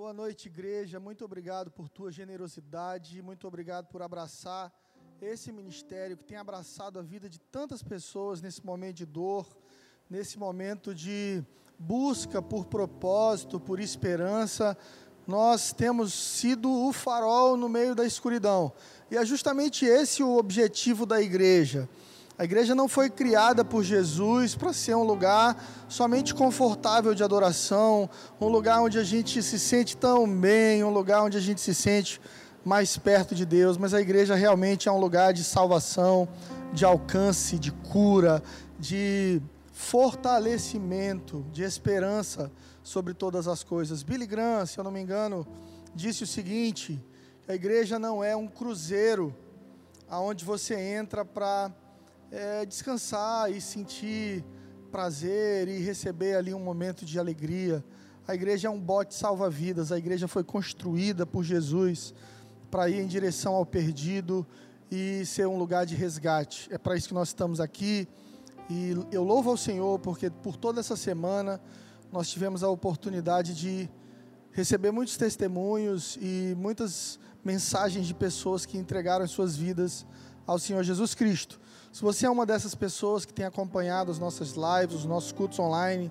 Boa noite, igreja. Muito obrigado por tua generosidade. Muito obrigado por abraçar esse ministério que tem abraçado a vida de tantas pessoas nesse momento de dor, nesse momento de busca por propósito, por esperança. Nós temos sido o farol no meio da escuridão. E é justamente esse o objetivo da igreja a igreja não foi criada por Jesus para ser um lugar somente confortável de adoração, um lugar onde a gente se sente tão bem, um lugar onde a gente se sente mais perto de Deus, mas a igreja realmente é um lugar de salvação, de alcance, de cura, de fortalecimento, de esperança sobre todas as coisas. Billy Graham, se eu não me engano, disse o seguinte: a igreja não é um cruzeiro aonde você entra para é, descansar e sentir prazer e receber ali um momento de alegria. A igreja é um bote salva-vidas, a igreja foi construída por Jesus para ir em direção ao perdido e ser um lugar de resgate. É para isso que nós estamos aqui. E eu louvo ao Senhor porque por toda essa semana nós tivemos a oportunidade de receber muitos testemunhos e muitas mensagens de pessoas que entregaram as suas vidas ao Senhor Jesus Cristo. Se você é uma dessas pessoas que tem acompanhado as nossas lives, os nossos cultos online,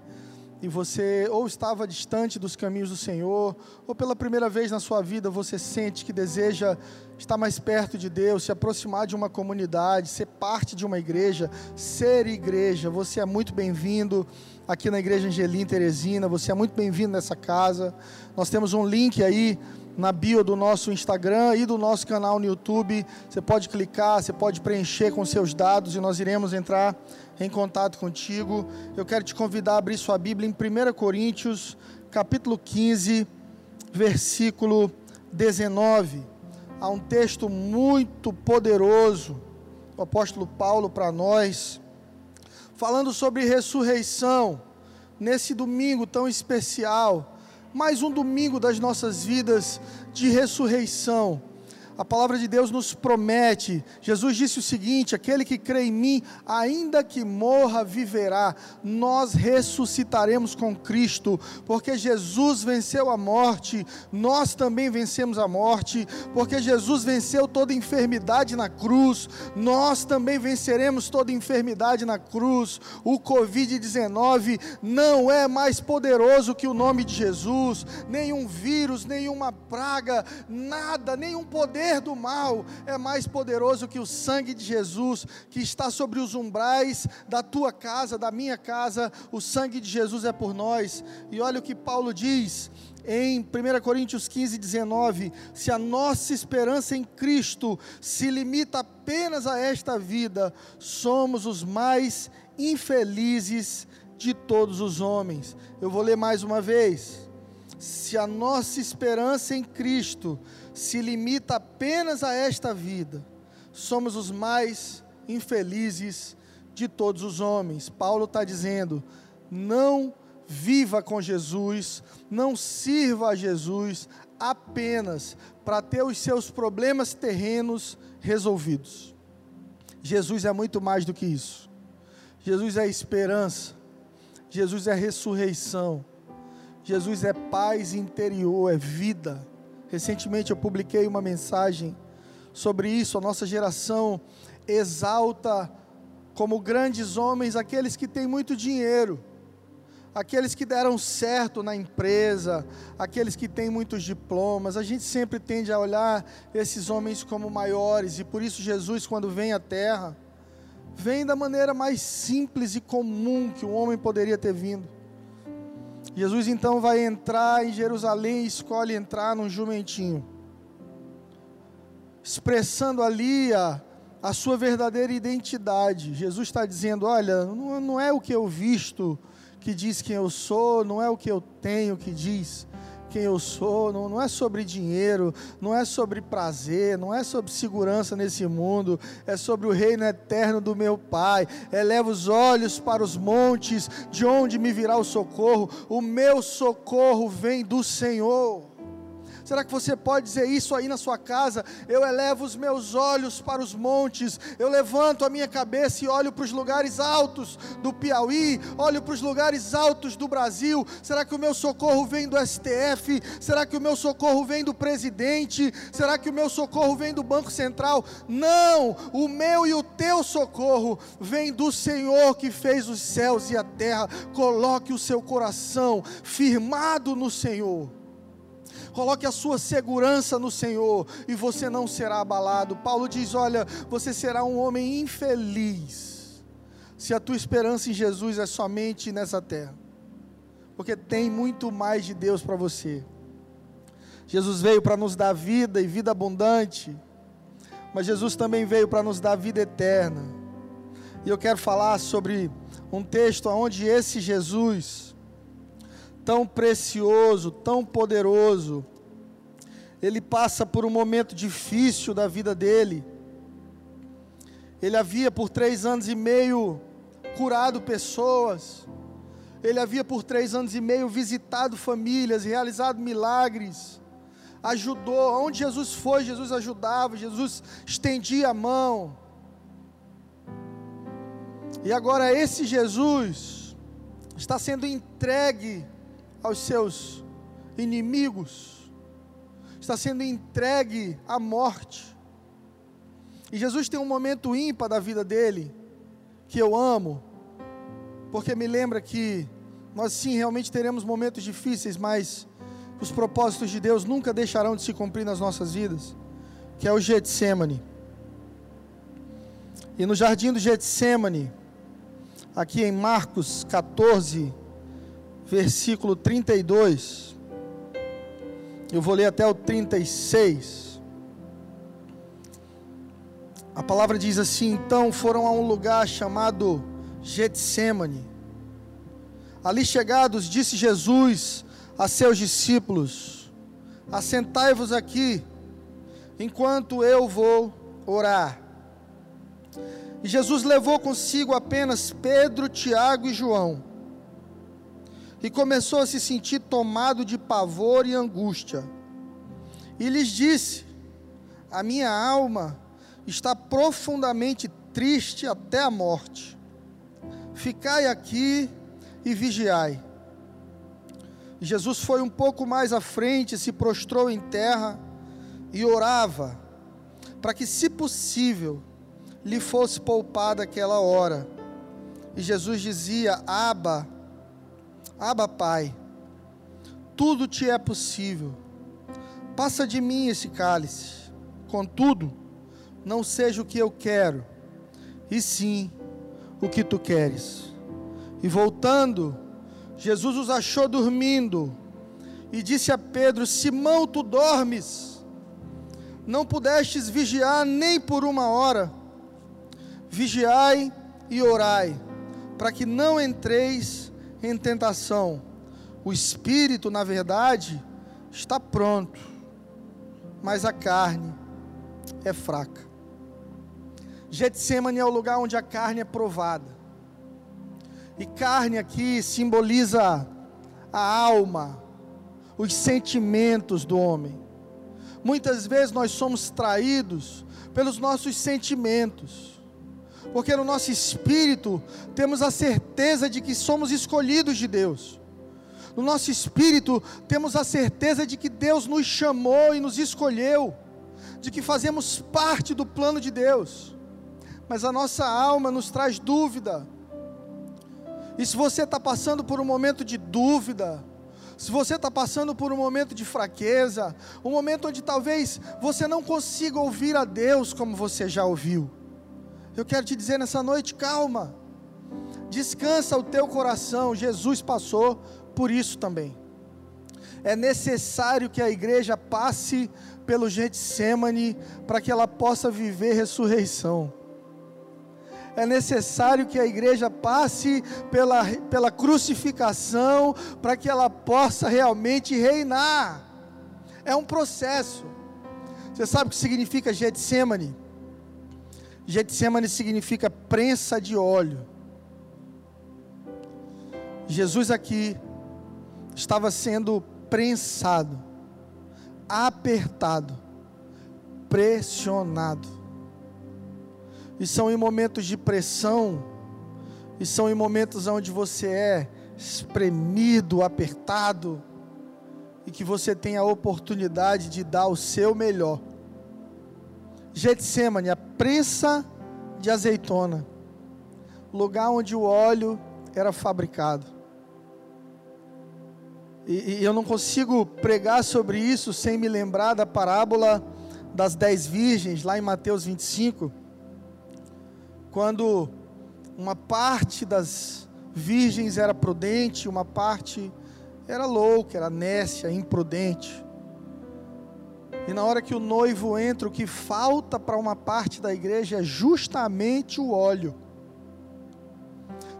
e você ou estava distante dos caminhos do Senhor, ou pela primeira vez na sua vida você sente que deseja estar mais perto de Deus, se aproximar de uma comunidade, ser parte de uma igreja, ser igreja, você é muito bem-vindo aqui na Igreja Angelim Teresina, você é muito bem-vindo nessa casa. Nós temos um link aí na bio do nosso Instagram e do nosso canal no YouTube. Você pode clicar, você pode preencher com seus dados e nós iremos entrar em contato contigo. Eu quero te convidar a abrir sua Bíblia em 1 Coríntios, capítulo 15, versículo 19. Há um texto muito poderoso do apóstolo Paulo para nós, falando sobre ressurreição, nesse domingo tão especial mais um domingo das nossas vidas de ressurreição a palavra de Deus nos promete. Jesus disse o seguinte: aquele que crê em mim, ainda que morra, viverá. Nós ressuscitaremos com Cristo, porque Jesus venceu a morte, nós também vencemos a morte, porque Jesus venceu toda enfermidade na cruz, nós também venceremos toda enfermidade na cruz. O Covid-19 não é mais poderoso que o nome de Jesus, nenhum vírus, nenhuma praga, nada, nenhum poder poder do mal é mais poderoso que o sangue de Jesus que está sobre os umbrais da tua casa, da minha casa. O sangue de Jesus é por nós. E olha o que Paulo diz em 1 Coríntios 15, 19: se a nossa esperança em Cristo se limita apenas a esta vida, somos os mais infelizes de todos os homens. Eu vou ler mais uma vez. Se a nossa esperança em Cristo se limita apenas a esta vida, somos os mais infelizes de todos os homens. Paulo está dizendo: não viva com Jesus, não sirva a Jesus apenas para ter os seus problemas terrenos resolvidos. Jesus é muito mais do que isso. Jesus é esperança, Jesus é ressurreição, Jesus é paz interior, é vida. Recentemente eu publiquei uma mensagem sobre isso. A nossa geração exalta como grandes homens aqueles que têm muito dinheiro, aqueles que deram certo na empresa, aqueles que têm muitos diplomas. A gente sempre tende a olhar esses homens como maiores e por isso Jesus, quando vem à terra, vem da maneira mais simples e comum que um homem poderia ter vindo Jesus então vai entrar em Jerusalém e escolhe entrar num jumentinho, expressando ali a, a sua verdadeira identidade. Jesus está dizendo: Olha, não, não é o que eu visto que diz quem eu sou, não é o que eu tenho que diz quem eu sou, não, não é sobre dinheiro, não é sobre prazer, não é sobre segurança nesse mundo, é sobre o reino eterno do meu Pai. Eleva os olhos para os montes, de onde me virá o socorro? O meu socorro vem do Senhor. Será que você pode dizer isso aí na sua casa? Eu elevo os meus olhos para os montes, eu levanto a minha cabeça e olho para os lugares altos do Piauí, olho para os lugares altos do Brasil. Será que o meu socorro vem do STF? Será que o meu socorro vem do presidente? Será que o meu socorro vem do Banco Central? Não, o meu e o teu socorro vem do Senhor que fez os céus e a terra. Coloque o seu coração firmado no Senhor. Coloque a sua segurança no Senhor e você não será abalado. Paulo diz: Olha, você será um homem infeliz se a tua esperança em Jesus é somente nessa terra, porque tem muito mais de Deus para você. Jesus veio para nos dar vida e vida abundante, mas Jesus também veio para nos dar vida eterna. E eu quero falar sobre um texto onde esse Jesus tão precioso, tão poderoso, ele passa por um momento difícil da vida dele. Ele havia por três anos e meio curado pessoas, ele havia por três anos e meio visitado famílias, realizado milagres, ajudou, onde Jesus foi, Jesus ajudava, Jesus estendia a mão. E agora esse Jesus está sendo entregue aos seus inimigos, está sendo entregue à morte. E Jesus tem um momento ímpar da vida dele, que eu amo, porque me lembra que nós sim realmente teremos momentos difíceis, mas os propósitos de Deus nunca deixarão de se cumprir nas nossas vidas, que é o Getsemane. E no jardim do Getsemane, aqui em Marcos 14, versículo 32. Eu vou ler até o 36. A palavra diz assim: Então foram a um lugar chamado Getsemane. Ali chegados, disse Jesus a seus discípulos: Assentai-vos aqui, enquanto eu vou orar. E Jesus levou consigo apenas Pedro, Tiago e João e começou a se sentir tomado de pavor e angústia. E lhes disse: A minha alma está profundamente triste até a morte. Ficai aqui e vigiai. Jesus foi um pouco mais à frente, se prostrou em terra e orava, para que, se possível, lhe fosse poupada aquela hora. E Jesus dizia: Aba, Aba, Pai, tudo te é possível. Passa de mim esse cálice. Contudo, não seja o que eu quero, e sim o que tu queres. E voltando, Jesus os achou dormindo e disse a Pedro: Simão, tu dormes? Não pudestes vigiar nem por uma hora. Vigiai e orai, para que não entreis em tentação. O espírito, na verdade, está pronto, mas a carne é fraca. Getsemane é o lugar onde a carne é provada. E carne aqui simboliza a alma, os sentimentos do homem. Muitas vezes nós somos traídos pelos nossos sentimentos porque no nosso espírito temos a certeza de que somos escolhidos de Deus. No nosso espírito temos a certeza de que Deus nos chamou e nos escolheu, de que fazemos parte do plano de Deus. Mas a nossa alma nos traz dúvida. E se você está passando por um momento de dúvida, se você está passando por um momento de fraqueza, um momento onde talvez você não consiga ouvir a Deus como você já ouviu, eu quero te dizer nessa noite, calma. Descansa o teu coração. Jesus passou por isso também. É necessário que a igreja passe pelo Getsemane para que ela possa viver ressurreição. É necessário que a igreja passe pela, pela crucificação para que ela possa realmente reinar. É um processo. Você sabe o que significa Getsemane? Getsemane significa prensa de óleo. Jesus aqui estava sendo prensado. apertado, pressionado. E são em momentos de pressão, e são em momentos onde você é espremido, apertado, e que você tem a oportunidade de dar o seu melhor. Getsemane, a prensa de azeitona, lugar onde o óleo era fabricado. E, e, eu não consigo pregar sobre isso sem me lembrar da parábola das dez virgens, lá em Mateus 25, quando uma parte das virgens era prudente, uma parte era louca, era nécia, imprudente. E na hora que o noivo entra, o que falta para uma parte da igreja é justamente o óleo.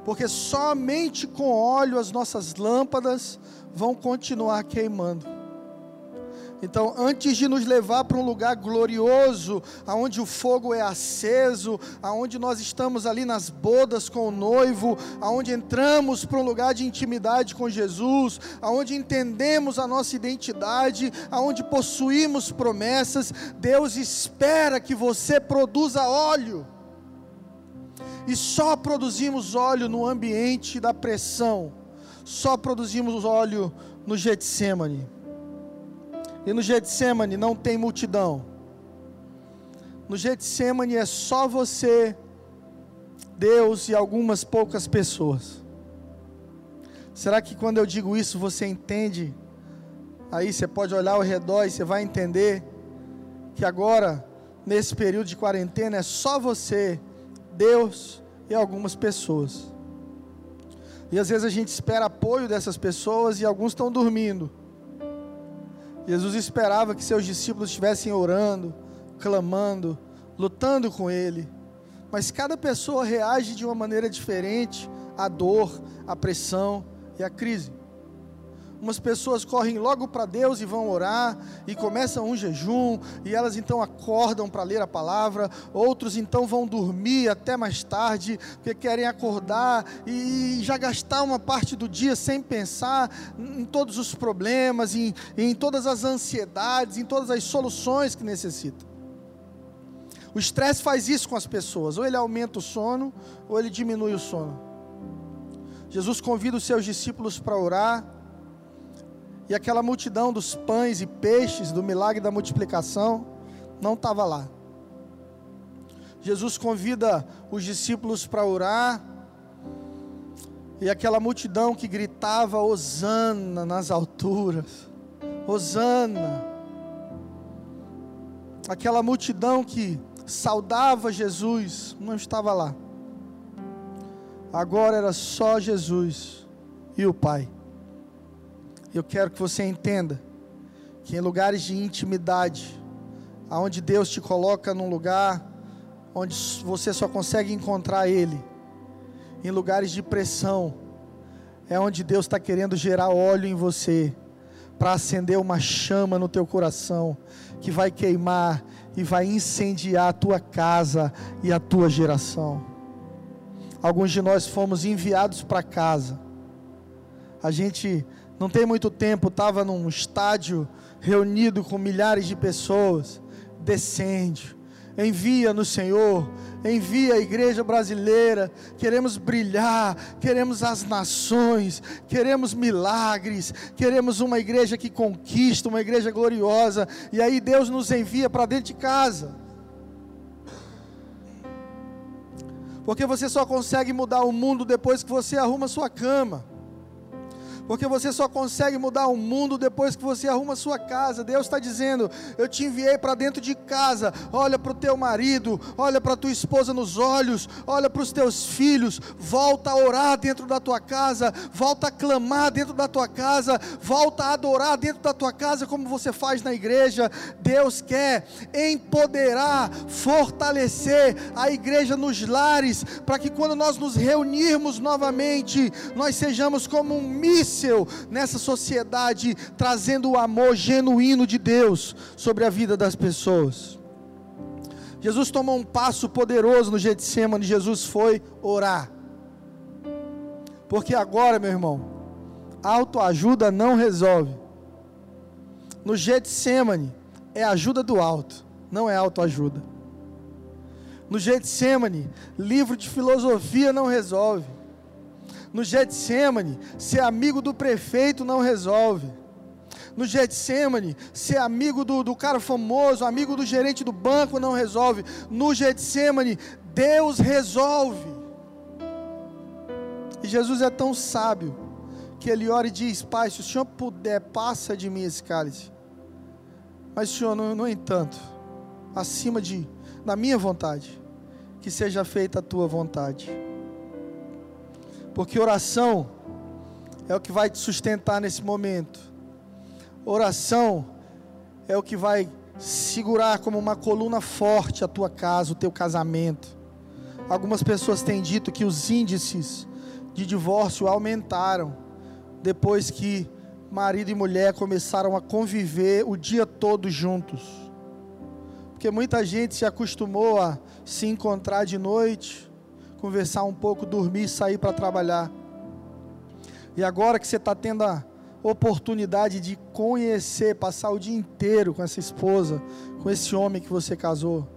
Porque somente com óleo as nossas lâmpadas vão continuar queimando. Então, antes de nos levar para um lugar glorioso, aonde o fogo é aceso, aonde nós estamos ali nas bodas com o noivo, aonde entramos para um lugar de intimidade com Jesus, aonde entendemos a nossa identidade, aonde possuímos promessas, Deus espera que você produza óleo. E só produzimos óleo no ambiente da pressão. Só produzimos óleo no Getsemane. E no Getsemane não tem multidão. No Getsemane é só você, Deus e algumas poucas pessoas. Será que quando eu digo isso você entende? Aí você pode olhar ao redor e você vai entender que agora, nesse período de quarentena, é só você, Deus e algumas pessoas. E às vezes a gente espera apoio dessas pessoas e alguns estão dormindo. Jesus esperava que seus discípulos estivessem orando, clamando, lutando com Ele. Mas cada pessoa reage de uma maneira diferente à dor, à pressão e à crise. Umas pessoas correm logo para Deus e vão orar, e começam um jejum, e elas então acordam para ler a palavra. Outros então vão dormir até mais tarde, porque querem acordar e já gastar uma parte do dia sem pensar em todos os problemas, em, em todas as ansiedades, em todas as soluções que necessitam. O estresse faz isso com as pessoas, ou ele aumenta o sono, ou ele diminui o sono. Jesus convida os seus discípulos para orar e aquela multidão dos pães e peixes do milagre da multiplicação não estava lá. Jesus convida os discípulos para orar, e aquela multidão que gritava Hosana nas alturas, Hosana, aquela multidão que saudava Jesus, não estava lá. Agora era só Jesus e o Pai. Eu quero que você entenda que em lugares de intimidade, aonde Deus te coloca num lugar onde você só consegue encontrar Ele, em lugares de pressão, é onde Deus está querendo gerar óleo em você, para acender uma chama no teu coração, que vai queimar e vai incendiar a tua casa e a tua geração. Alguns de nós fomos enviados para casa, a gente não tem muito tempo, estava num estádio reunido com milhares de pessoas. Descende, envia no Senhor, envia a igreja brasileira. Queremos brilhar, queremos as nações, queremos milagres, queremos uma igreja que conquista, uma igreja gloriosa. E aí Deus nos envia para dentro de casa. Porque você só consegue mudar o mundo depois que você arruma sua cama porque você só consegue mudar o mundo depois que você arruma a sua casa. Deus está dizendo: Eu te enviei para dentro de casa. Olha para o teu marido, olha para a tua esposa nos olhos, olha para os teus filhos. Volta a orar dentro da tua casa, volta a clamar dentro da tua casa, volta a adorar dentro da tua casa, como você faz na igreja. Deus quer empoderar, fortalecer a igreja nos lares, para que quando nós nos reunirmos novamente, nós sejamos como um míssil nessa sociedade, trazendo o amor genuíno de Deus sobre a vida das pessoas. Jesus tomou um passo poderoso no Getsemane, Jesus foi orar. Porque agora, meu irmão, autoajuda não resolve. no Getsemane é ajuda do alto, não é autoajuda. No Getsemane, livro de filosofia não resolve. No Getsemane, ser amigo do prefeito não resolve. No Getsemane, ser amigo do, do cara famoso, amigo do gerente do banco não resolve. No Getsemane, Deus resolve. E Jesus é tão sábio que ele ora e diz: Pai, se o Senhor puder, passa de mim esse cálice. Mas, Senhor, no, no entanto, acima de, da minha vontade, que seja feita a tua vontade. Porque oração é o que vai te sustentar nesse momento. Oração é o que vai segurar como uma coluna forte a tua casa, o teu casamento. Algumas pessoas têm dito que os índices de divórcio aumentaram depois que marido e mulher começaram a conviver o dia todo juntos. Porque muita gente se acostumou a se encontrar de noite, conversar um pouco, dormir e sair para trabalhar. E agora que você está tendo a oportunidade de conhecer, passar o dia inteiro com essa esposa, com esse homem que você casou,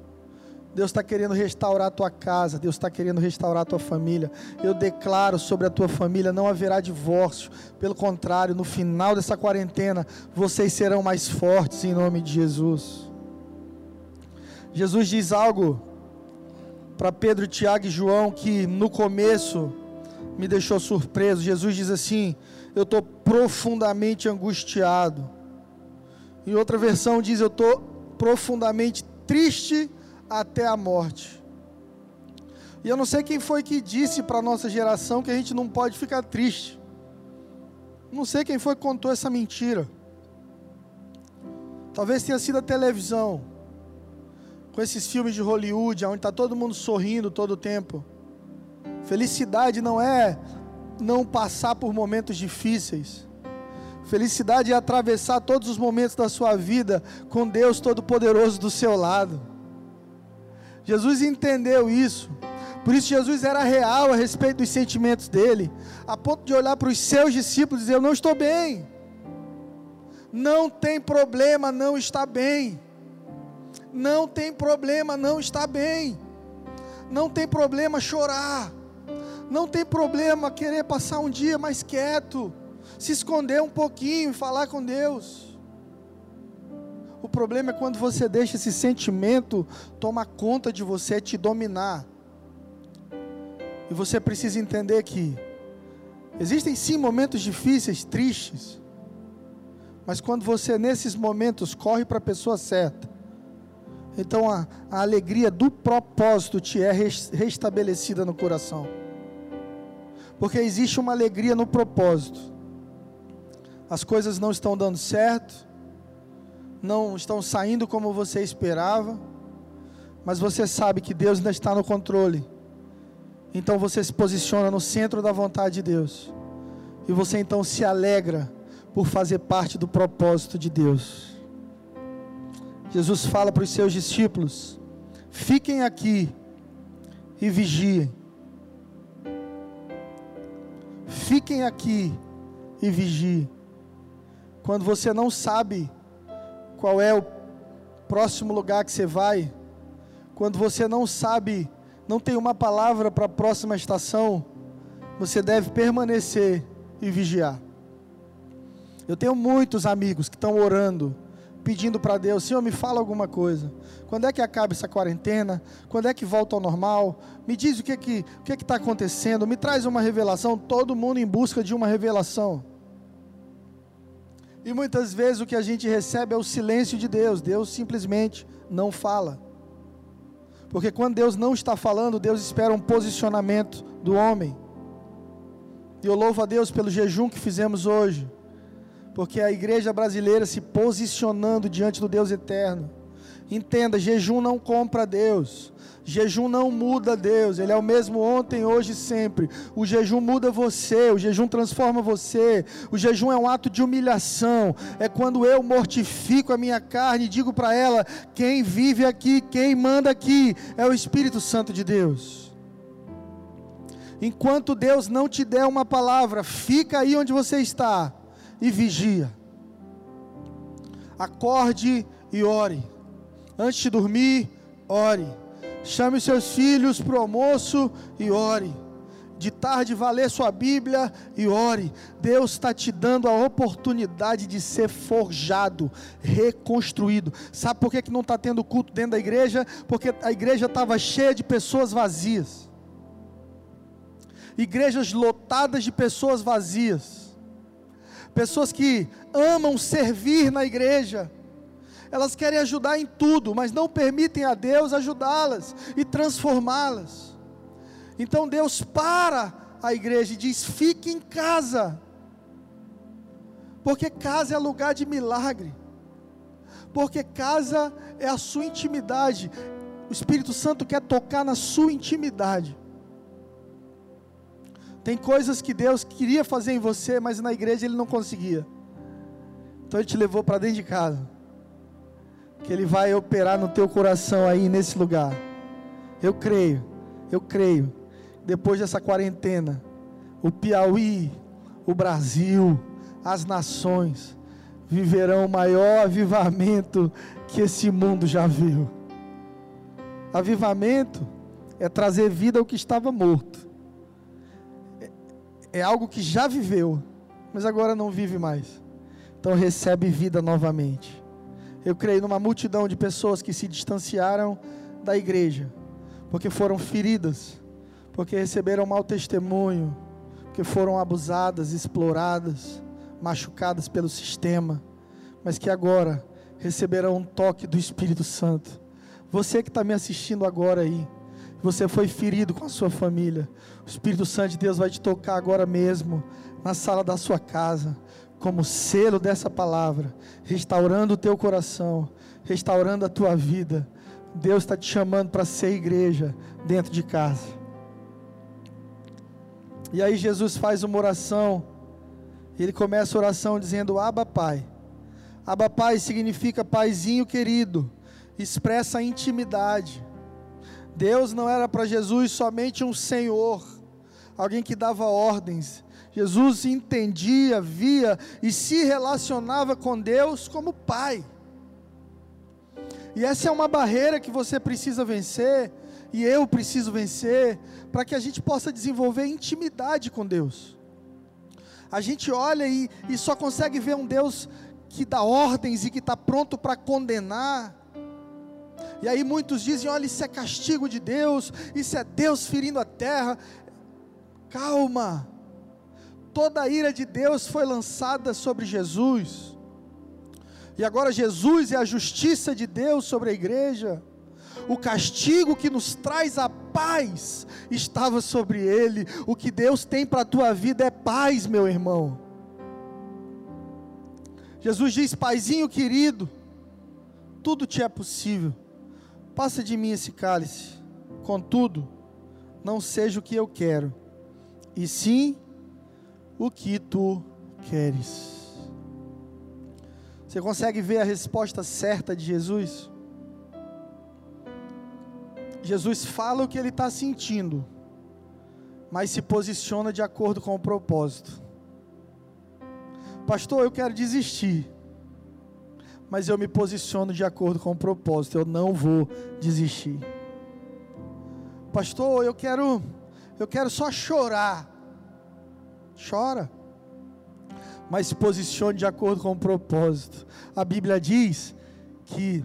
Deus está querendo restaurar a tua casa, Deus está querendo restaurar a tua família. Eu declaro sobre a tua família: não haverá divórcio. Pelo contrário, no final dessa quarentena, vocês serão mais fortes em nome de Jesus. Jesus diz algo para Pedro, Tiago e João que no começo me deixou surpreso. Jesus diz assim: Eu estou profundamente angustiado. Em outra versão diz: Eu estou profundamente triste até a morte. E eu não sei quem foi que disse para a nossa geração que a gente não pode ficar triste. Não sei quem foi que contou essa mentira. Talvez tenha sido a televisão, com esses filmes de Hollywood, onde está todo mundo sorrindo todo o tempo. Felicidade não é não passar por momentos difíceis. Felicidade é atravessar todos os momentos da sua vida com Deus Todo-Poderoso do seu lado. Jesus entendeu isso. Por isso Jesus era real a respeito dos sentimentos dele, a ponto de olhar para os seus discípulos e dizer: "Eu não estou bem". Não tem problema não está bem. Não tem problema não está bem. Não tem problema chorar. Não tem problema querer passar um dia mais quieto, se esconder um pouquinho e falar com Deus. O problema é quando você deixa esse sentimento tomar conta de você, te dominar. E você precisa entender que existem sim momentos difíceis, tristes. Mas quando você nesses momentos corre para a pessoa certa, então a, a, alegria do propósito te é restabelecida no coração. Porque existe uma alegria no propósito. As coisas não estão dando certo, não estão saindo como você esperava, mas você sabe que Deus ainda está no controle. Então você se posiciona no centro da vontade de Deus. E você então se alegra por fazer parte do propósito de Deus. Jesus fala para os seus discípulos: fiquem aqui e vigiem. Fiquem aqui e vigiem. Quando você não sabe qual é o próximo lugar que você vai, quando você não sabe, não tem uma palavra para a próxima estação, você deve permanecer e vigiar. Eu tenho muitos amigos que estão orando, pedindo para Deus: Senhor, me fala alguma coisa. Quando é que acaba essa quarentena? Quando é que volta ao normal? Me diz o que que o que está acontecendo? Me traz uma revelação. Todo mundo em busca de uma revelação. E muitas vezes o que a gente recebe é o silêncio de Deus. Deus simplesmente não fala. Porque quando Deus não está falando, Deus espera um posicionamento do homem. E eu louvo a Deus pelo jejum que fizemos hoje. Porque a igreja brasileira se posicionando diante do Deus eterno. Entenda, jejum não compra Deus. Jejum não muda Deus, Ele é o mesmo ontem, hoje e sempre. O jejum muda você, o jejum transforma você. O jejum é um ato de humilhação. É quando eu mortifico a minha carne e digo para ela: quem vive aqui, quem manda aqui, é o Espírito Santo de Deus. Enquanto Deus não te der uma palavra, fica aí onde você está e vigia. Acorde e ore. Antes de dormir, ore. Chame seus filhos para o almoço e ore. De tarde, vá ler sua Bíblia e ore. Deus está te dando a oportunidade de ser forjado, reconstruído. Sabe por que, que não está tendo culto dentro da igreja? Porque a igreja estava cheia de pessoas vazias igrejas lotadas de pessoas vazias, pessoas que amam servir na igreja, elas querem ajudar em tudo, mas não permitem a Deus ajudá-las e transformá-las. Então Deus para a igreja e diz: fique em casa, porque casa é lugar de milagre, porque casa é a sua intimidade. O Espírito Santo quer tocar na sua intimidade. Tem coisas que Deus queria fazer em você, mas na igreja ele não conseguia. Então ele te levou para dentro de casa que Ele vai operar no teu coração aí nesse lugar. Eu creio, eu creio. Depois dessa quarentena, o Piauí, o Brasil, as nações viverão o maior avivamento que esse mundo já viu. Avivamento é trazer vida ao que estava morto. É, algo que já viveu, mas agora não vive mais. Então recebe vida novamente. Eu creio numa multidão de pessoas que se distanciaram da igreja, porque foram feridas, porque receberam mau testemunho, porque foram abusadas, exploradas, machucadas pelo sistema, mas que agora receberão um toque do Espírito Santo. Você que está me assistindo agora aí, você foi ferido com a sua família, o Espírito Santo de Deus vai te tocar agora mesmo, na sala da sua casa, como selo dessa palavra, restaurando o teu coração, restaurando a tua vida. Deus está te chamando para ser igreja dentro de casa. E aí Jesus faz uma oração, ele começa a oração dizendo: Abba Pai. Abba Pai significa paizinho querido, expressa intimidade. Deus não era para Jesus somente um senhor, alguém que dava ordens, Jesus entendia, via e se relacionava com Deus como Pai. E essa é uma barreira que você precisa vencer, e eu preciso vencer, para que a gente possa desenvolver intimidade com Deus. A gente olha e, e só consegue ver um Deus que dá ordens e que está pronto para condenar. E aí muitos dizem: olha, isso é castigo de Deus, isso é Deus ferindo a terra. Calma, toda a ira de Deus foi lançada sobre Jesus. E agora Jesus é a justiça de Deus sobre a igreja. O castigo que nos traz a paz estava sobre ele. O que Deus tem para a tua vida é paz, meu irmão. Jesus diz: Paizinho querido, tudo te é possível. Passa de mim esse cálice. Contudo, não seja o que eu quero, e sim o que tu queres. Você consegue ver a resposta certa de Jesus? Jesus fala o que ele está sentindo, mas se posiciona de acordo com o propósito. Pastor, eu quero desistir, mas eu me posiciono de acordo com o propósito, eu não vou desistir. Pastor, eu quero eu quero só chorar, chora, mas se posicione de acordo com o propósito. A Bíblia diz que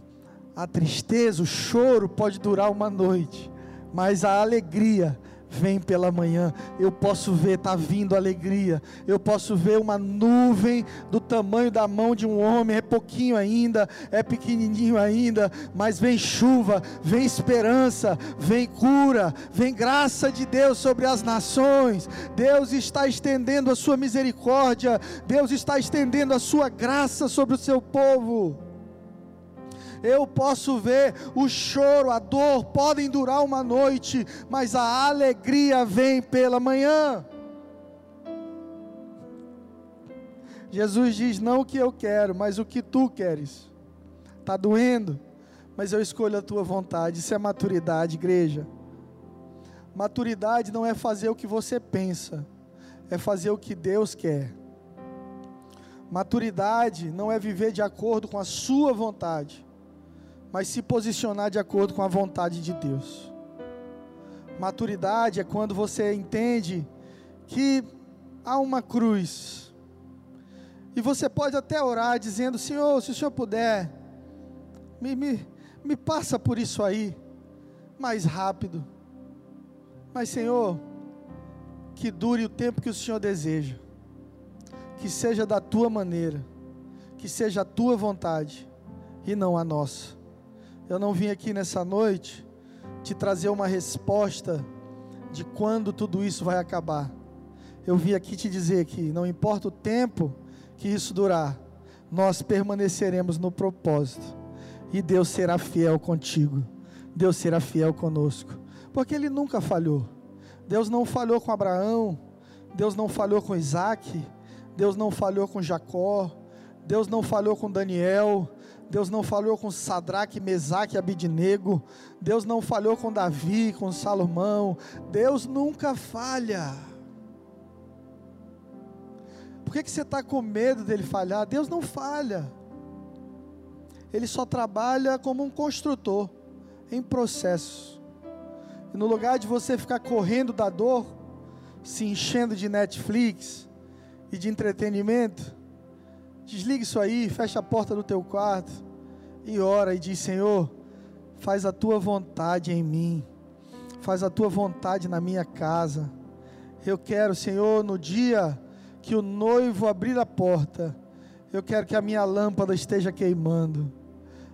a tristeza, o choro pode durar uma noite, mas a alegria vem pela manhã. Eu posso ver, está vindo alegria. Eu posso ver uma nuvem do tamanho da mão de um homem. É pouquinho ainda, é pequenininho ainda, mas vem chuva, vem esperança, vem cura, vem graça de Deus sobre as nações. Deus está estendendo a sua misericórdia. Deus está estendendo a sua graça sobre o seu povo eu posso ver o choro, a dor podem durar uma noite, mas a alegria vem pela manhã. Jesus diz: Não o que eu quero, mas o que tu queres. Está doendo, mas eu escolho a tua vontade. Isso é maturidade, igreja. Maturidade não é fazer o que você pensa, é fazer o que Deus quer. Maturidade não é viver de acordo com a sua vontade, mas se posicionar de acordo com a vontade de Deus. Maturidade é quando você entende que há uma cruz. E você pode até orar dizendo: Senhor, se o Senhor puder, me, me, me passa por isso aí, mais rápido. Mas, Senhor, que dure o tempo que o Senhor deseja, que seja da tua maneira, que seja a tua vontade e não a nossa. Eu não vim aqui nessa noite te trazer uma resposta de quando tudo isso vai acabar. Eu vim aqui te dizer que não importa o tempo que isso durar, nós permaneceremos no propósito e Deus será fiel contigo. Deus será fiel conosco, porque Ele nunca falhou. Deus não falhou com Abraão, Deus não falhou com Isaac, Deus não falhou com Jacó, Deus não falhou com Daniel, Deus não falhou com Sadraque, Mesaque e Deus não falhou com Davi, com Salomão, Deus nunca falha. Por que, que você está com medo dele falhar? Deus não falha. Ele só trabalha como um construtor, em processo. E no lugar de você ficar correndo da dor, se enchendo de Netflix e de entretenimento, desliga isso aí, fecha a porta do teu quarto e ora e diz: Senhor, faz a tua vontade em mim, faz a tua vontade na minha casa. Eu quero, Senhor, no dia que o noivo abrir a porta, eu quero que a minha lâmpada esteja queimando.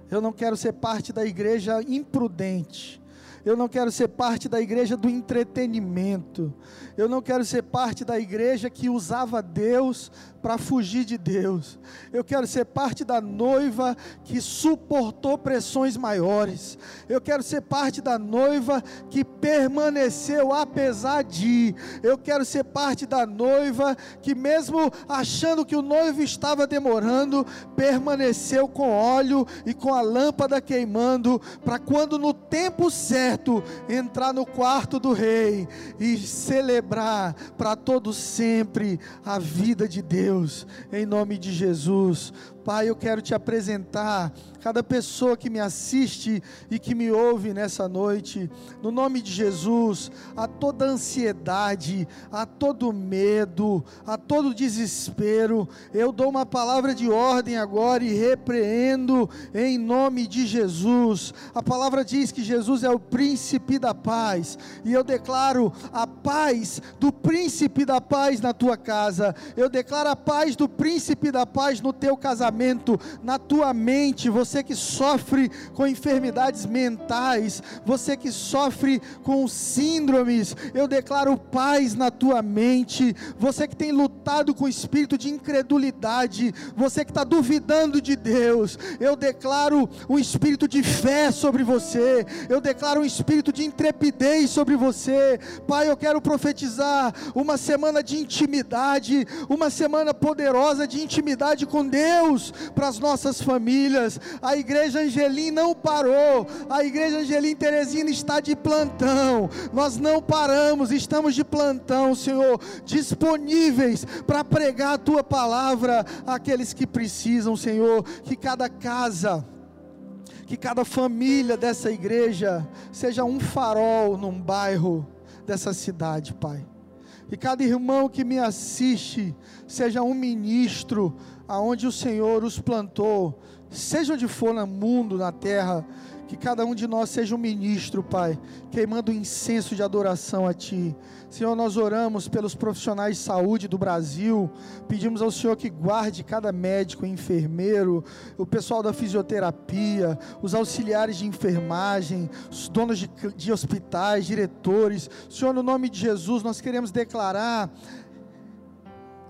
Eu não quero ser parte da igreja imprudente. Eu não quero ser parte da igreja do entretenimento. Eu não quero ser parte da igreja que usava Deus para fugir de Deus. Eu quero ser parte da noiva que suportou pressões maiores. Eu quero ser parte da noiva que permaneceu apesar de. Eu quero ser parte da noiva que, mesmo achando que o noivo estava demorando, permaneceu com óleo e com a lâmpada queimando, para quando no tempo certo entrar no quarto do rei e celebrar para todo sempre a vida de Deus. Deus, em nome de Jesus. Pai, eu quero te apresentar cada pessoa que me assiste e que me ouve nessa noite, no nome de Jesus, a toda ansiedade, a todo medo, a todo desespero, eu dou uma palavra de ordem agora e repreendo em nome de Jesus. A palavra diz que Jesus é o príncipe da paz, e eu declaro a paz do príncipe da paz na tua casa, eu declaro a paz do príncipe da paz no teu casamento, na tua mente, você você que sofre com enfermidades mentais, você que sofre com síndromes, eu declaro paz na tua mente, você que tem lutado com o espírito de incredulidade, você que está duvidando de Deus, eu declaro um espírito de fé sobre você, eu declaro um espírito de intrepidez sobre você, Pai, eu quero profetizar uma semana de intimidade, uma semana poderosa de intimidade com Deus para as nossas famílias, a igreja Angelim não parou, a igreja Angelim Teresina está de plantão, nós não paramos, estamos de plantão, Senhor, disponíveis para pregar a tua palavra àqueles que precisam, Senhor, que cada casa, que cada família dessa igreja seja um farol num bairro dessa cidade, Pai. Que cada irmão que me assiste seja um ministro aonde o Senhor os plantou, seja onde for no mundo, na terra, que cada um de nós seja um ministro, Pai, queimando incenso de adoração a Ti. Senhor, nós oramos pelos profissionais de saúde do Brasil, pedimos ao Senhor que guarde cada médico, enfermeiro, o pessoal da fisioterapia, os auxiliares de enfermagem, os donos de, de hospitais, diretores. Senhor, no nome de Jesus, nós queremos declarar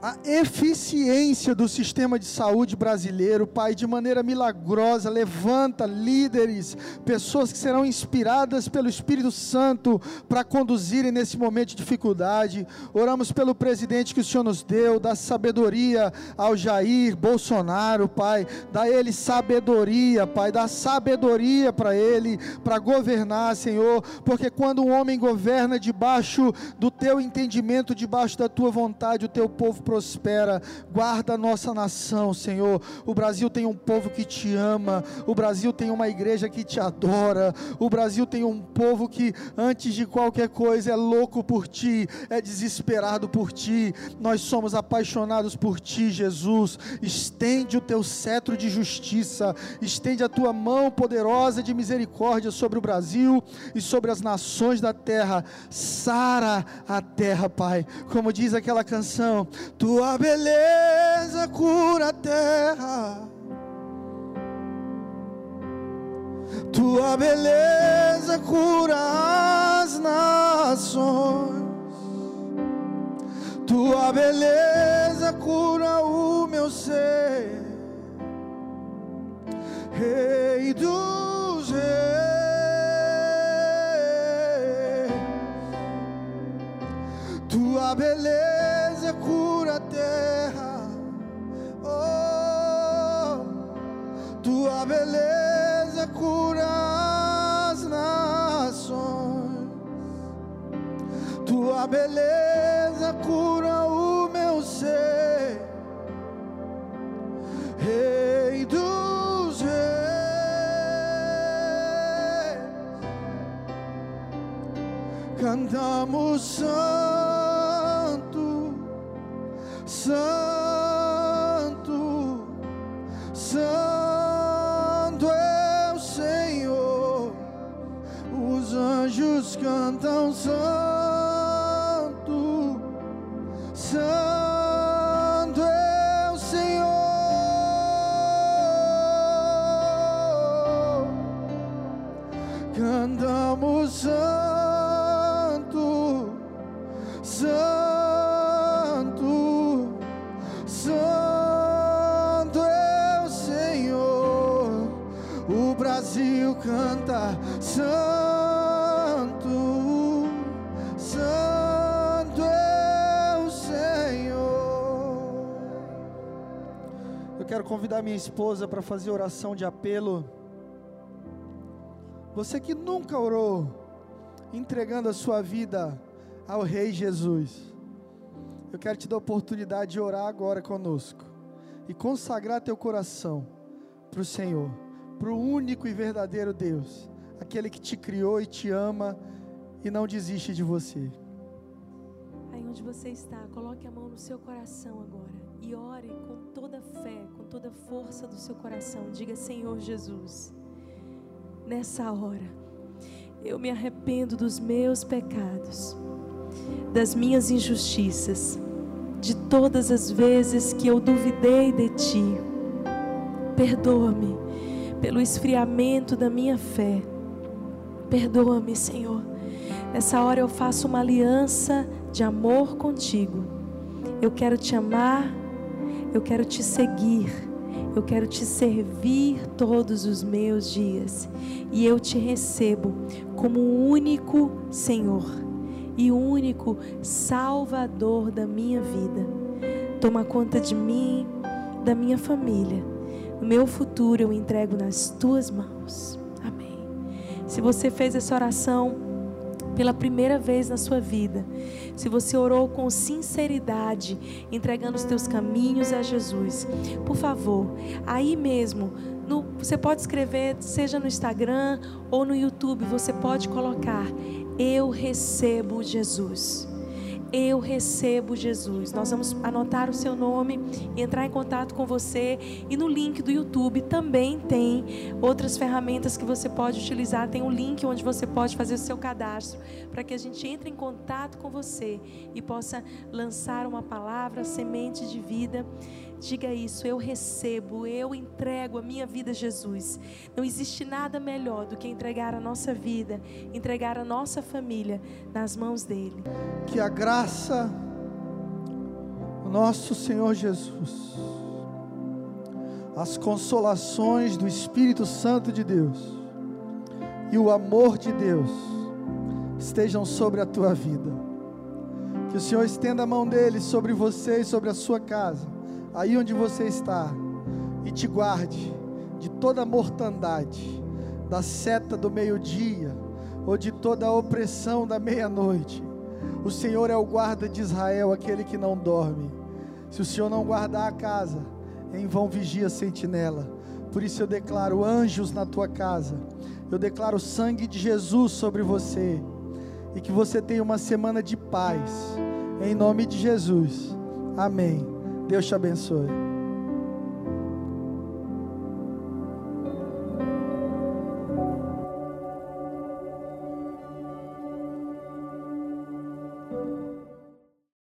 a eficiência do sistema de saúde brasileiro, Pai, de maneira milagrosa. Levanta líderes, pessoas que serão inspiradas pelo Espírito Santo para conduzirem nesse momento de dificuldade. Oramos pelo presidente que o Senhor nos deu, dá sabedoria ao Jair Bolsonaro, Pai. Dá ele sabedoria, Pai. Dá sabedoria para ele, para governar, Senhor. Porque quando um homem governa debaixo do teu entendimento, debaixo da tua vontade, o teu povo prospera. Guarda a nossa nação, Senhor. O Brasil tem um povo que te ama. O Brasil tem uma igreja que te adora. O Brasil tem um povo que, antes de qualquer coisa, é louco por ti, é desesperado por ti. Nós somos apaixonados por ti, Jesus. Estende o teu cetro de justiça, estende a tua mão poderosa de misericórdia sobre o Brasil e sobre as nações da terra. Sara a terra, Pai. Como diz aquela canção: Tua beleza cura a terra. Tua beleza cura as nações. Tua beleza cura o meu ser. Rei dos reis. Tua beleza cura a terra. Oh, tua beleza cura as nações. Tua beleza cura o meu ser. Rei dos reis. Cantamos quero convidar minha esposa para fazer oração de apelo. Você que nunca orou, entregando a sua vida ao Rei Jesus. Eu quero te dar a oportunidade de orar agora conosco e consagrar teu coração para o Senhor, para o único e verdadeiro Deus, aquele que te criou e te ama e não desiste de você. Aí onde você está, coloque a mão no seu coração agora e ore com toda a fé, com toda a força do seu coração. Diga: Senhor Jesus, nessa hora, eu me arrependo dos meus pecados, das minhas injustiças, de todas as vezes que eu duvidei de Ti. Perdoa-me pelo esfriamento da minha fé. Perdoa-me, Senhor. Nessa hora eu faço uma aliança de amor contigo. Eu quero te amar, eu quero te seguir, eu quero te servir todos os meus dias. E eu te recebo como o único Senhor e o único Salvador da minha vida. Toma conta de mim, da minha família. O meu futuro eu entrego nas tuas mãos. Amém. Se você fez essa oração pela primeira vez na sua vida, se você orou com sinceridade, entregando os teus caminhos a Jesus, por favor, aí mesmo, no, você pode escrever, seja no Instagram ou no YouTube, você pode colocar: Eu recebo Jesus. Eu recebo Jesus. Nós vamos anotar o seu nome e entrar em contato com você. E no link do YouTube também tem outras ferramentas que você pode utilizar. Tem um link onde você pode fazer o seu cadastro para que a gente entre em contato com você e possa lançar uma palavra, semente de vida. Diga isso, eu recebo, eu entrego a minha vida a Jesus. Não existe nada melhor do que entregar a nossa vida, entregar a nossa família nas mãos dele. Que a graça, do nosso Senhor Jesus, as consolações do Espírito Santo de Deus e o amor de Deus estejam sobre a tua vida. Que o Senhor estenda a mão dele sobre você e sobre a sua casa, aí onde você está, e te guarde de toda mortandade, da seta do meio-dia, ou de toda a opressão da meia-noite. O Senhor é o guarda de Israel, aquele que não dorme. Se o Senhor não guardar a casa, em vão vigia a sentinela. Por isso eu declaro anjos na tua casa. Eu declaro o sangue de Jesus sobre você. E que você tenha uma semana de paz. Em nome de Jesus. Amém. Deus te abençoe.